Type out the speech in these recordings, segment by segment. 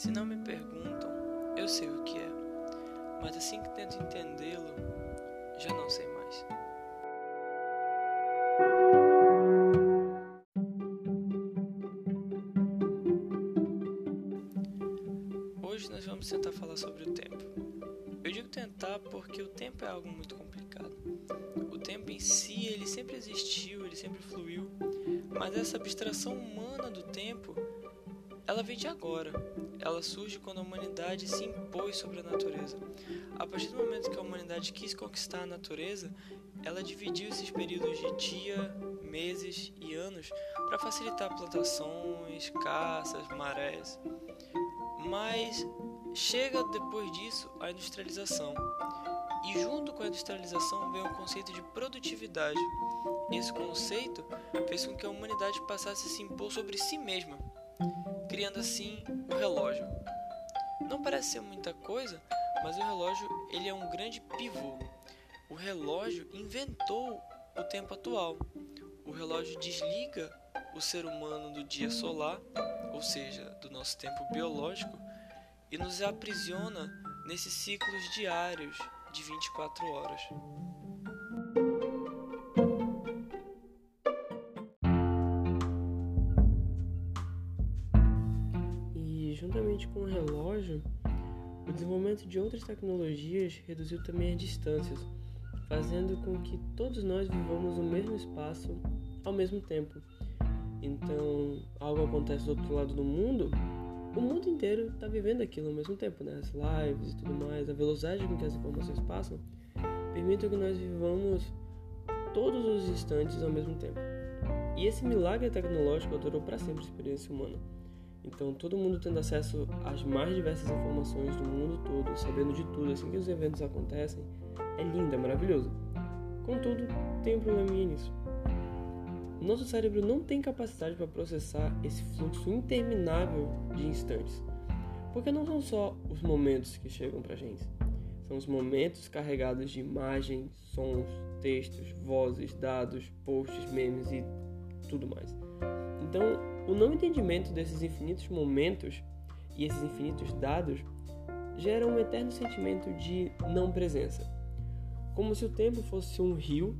Se não me perguntam, eu sei o que é, mas assim que tento entendê-lo, já não sei mais. Hoje nós vamos tentar falar sobre o tempo. Eu digo tentar porque o tempo é algo muito complicado. O tempo em si, ele sempre existiu, ele sempre fluiu, mas essa abstração humana do tempo, ela vem de agora. Ela surge quando a humanidade se impôs sobre a natureza. A partir do momento que a humanidade quis conquistar a natureza, ela dividiu esses períodos de dia, meses e anos para facilitar plantações, caças, marés. Mas chega depois disso a industrialização. E junto com a industrialização veio o conceito de produtividade. Esse conceito fez com que a humanidade passasse a se impor sobre si mesma, criando assim o relógio. Não parece ser muita coisa, mas o relógio ele é um grande pivô. O relógio inventou o tempo atual. O relógio desliga o ser humano do dia solar, ou seja, do nosso tempo biológico, e nos aprisiona nesses ciclos diários de 24 horas. O desenvolvimento de outras tecnologias reduziu também as distâncias, fazendo com que todos nós vivamos o mesmo espaço ao mesmo tempo. Então, algo acontece do outro lado do mundo, o mundo inteiro está vivendo aquilo ao mesmo tempo, né? As lives e tudo mais, a velocidade com que as informações passam, permite que nós vivamos todos os instantes ao mesmo tempo. E esse milagre tecnológico durou para sempre a experiência humana. Então, todo mundo tendo acesso às mais diversas informações do mundo todo, sabendo de tudo assim que os eventos acontecem, é lindo, é maravilhoso. Contudo, tem um probleminha nisso. Nosso cérebro não tem capacidade para processar esse fluxo interminável de instantes. Porque não são só os momentos que chegam para a gente, são os momentos carregados de imagens, sons, textos, vozes, dados, posts, memes e tudo mais. Então, o não entendimento desses infinitos momentos e esses infinitos dados gera um eterno sentimento de não presença. Como se o tempo fosse um rio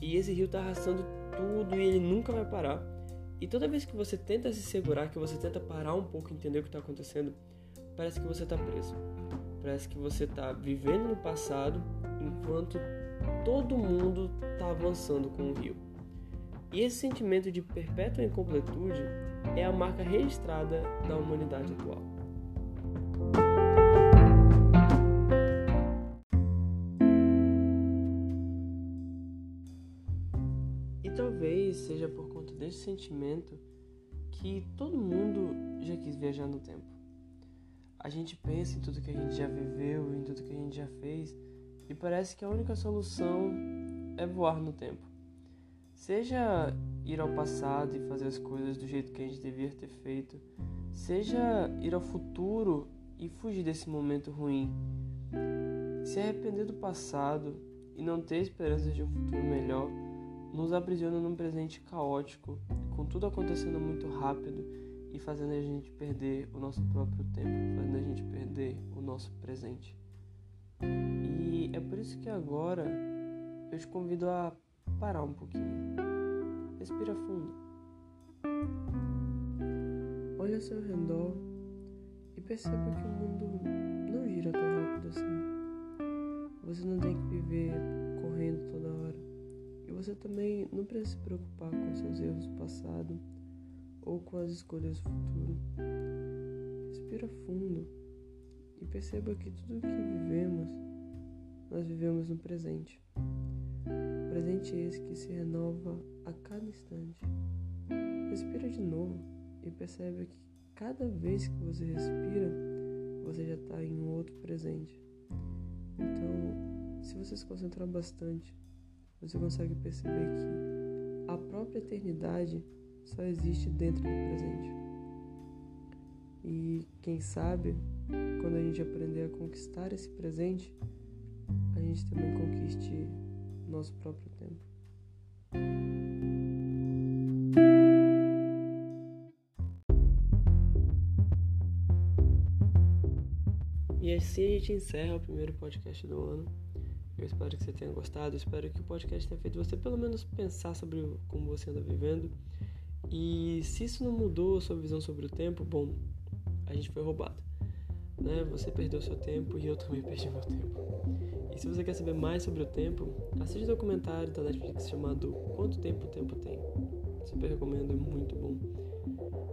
e esse rio está arrastando tudo e ele nunca vai parar. E toda vez que você tenta se segurar, que você tenta parar um pouco e entender o que está acontecendo, parece que você está preso. Parece que você está vivendo no passado enquanto todo mundo está avançando com o rio. E esse sentimento de perpétua incompletude é a marca registrada da humanidade atual. E talvez seja por conta desse sentimento que todo mundo já quis viajar no tempo. A gente pensa em tudo que a gente já viveu, em tudo que a gente já fez, e parece que a única solução é voar no tempo. Seja ir ao passado e fazer as coisas do jeito que a gente devia ter feito, seja ir ao futuro e fugir desse momento ruim. Se arrepender do passado e não ter esperanças de um futuro melhor nos aprisiona num presente caótico, com tudo acontecendo muito rápido e fazendo a gente perder o nosso próprio tempo, fazendo a gente perder o nosso presente. E é por isso que agora eu te convido a parar um pouquinho. Respira fundo. Olha ao seu redor e perceba que o mundo não gira tão rápido assim. Você não tem que viver correndo toda hora. E você também não precisa se preocupar com seus erros do passado ou com as escolhas do futuro. Respira fundo e perceba que tudo o que vivemos, nós vivemos no presente. Presente esse que se renova a cada instante. Respira de novo e percebe que cada vez que você respira, você já está em um outro presente. Então, se você se concentrar bastante, você consegue perceber que a própria eternidade só existe dentro do presente. E quem sabe, quando a gente aprender a conquistar esse presente, a gente também conquiste nosso próprio tempo. E assim a gente encerra o primeiro podcast do ano. Eu espero que você tenha gostado, espero que o podcast tenha feito você pelo menos pensar sobre como você anda vivendo. E se isso não mudou a sua visão sobre o tempo, bom, a gente foi roubado. Né? Você perdeu seu tempo e eu também perdi meu tempo. E se você quer saber mais sobre o tempo, assiste o documentário da Netflix chamado Quanto Tempo o Tempo Tem. Super recomendo, é muito bom.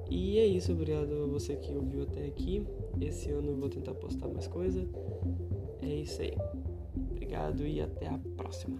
E é isso, obrigado a você que ouviu até aqui. Esse ano eu vou tentar postar mais coisa. É isso aí. Obrigado e até a próxima.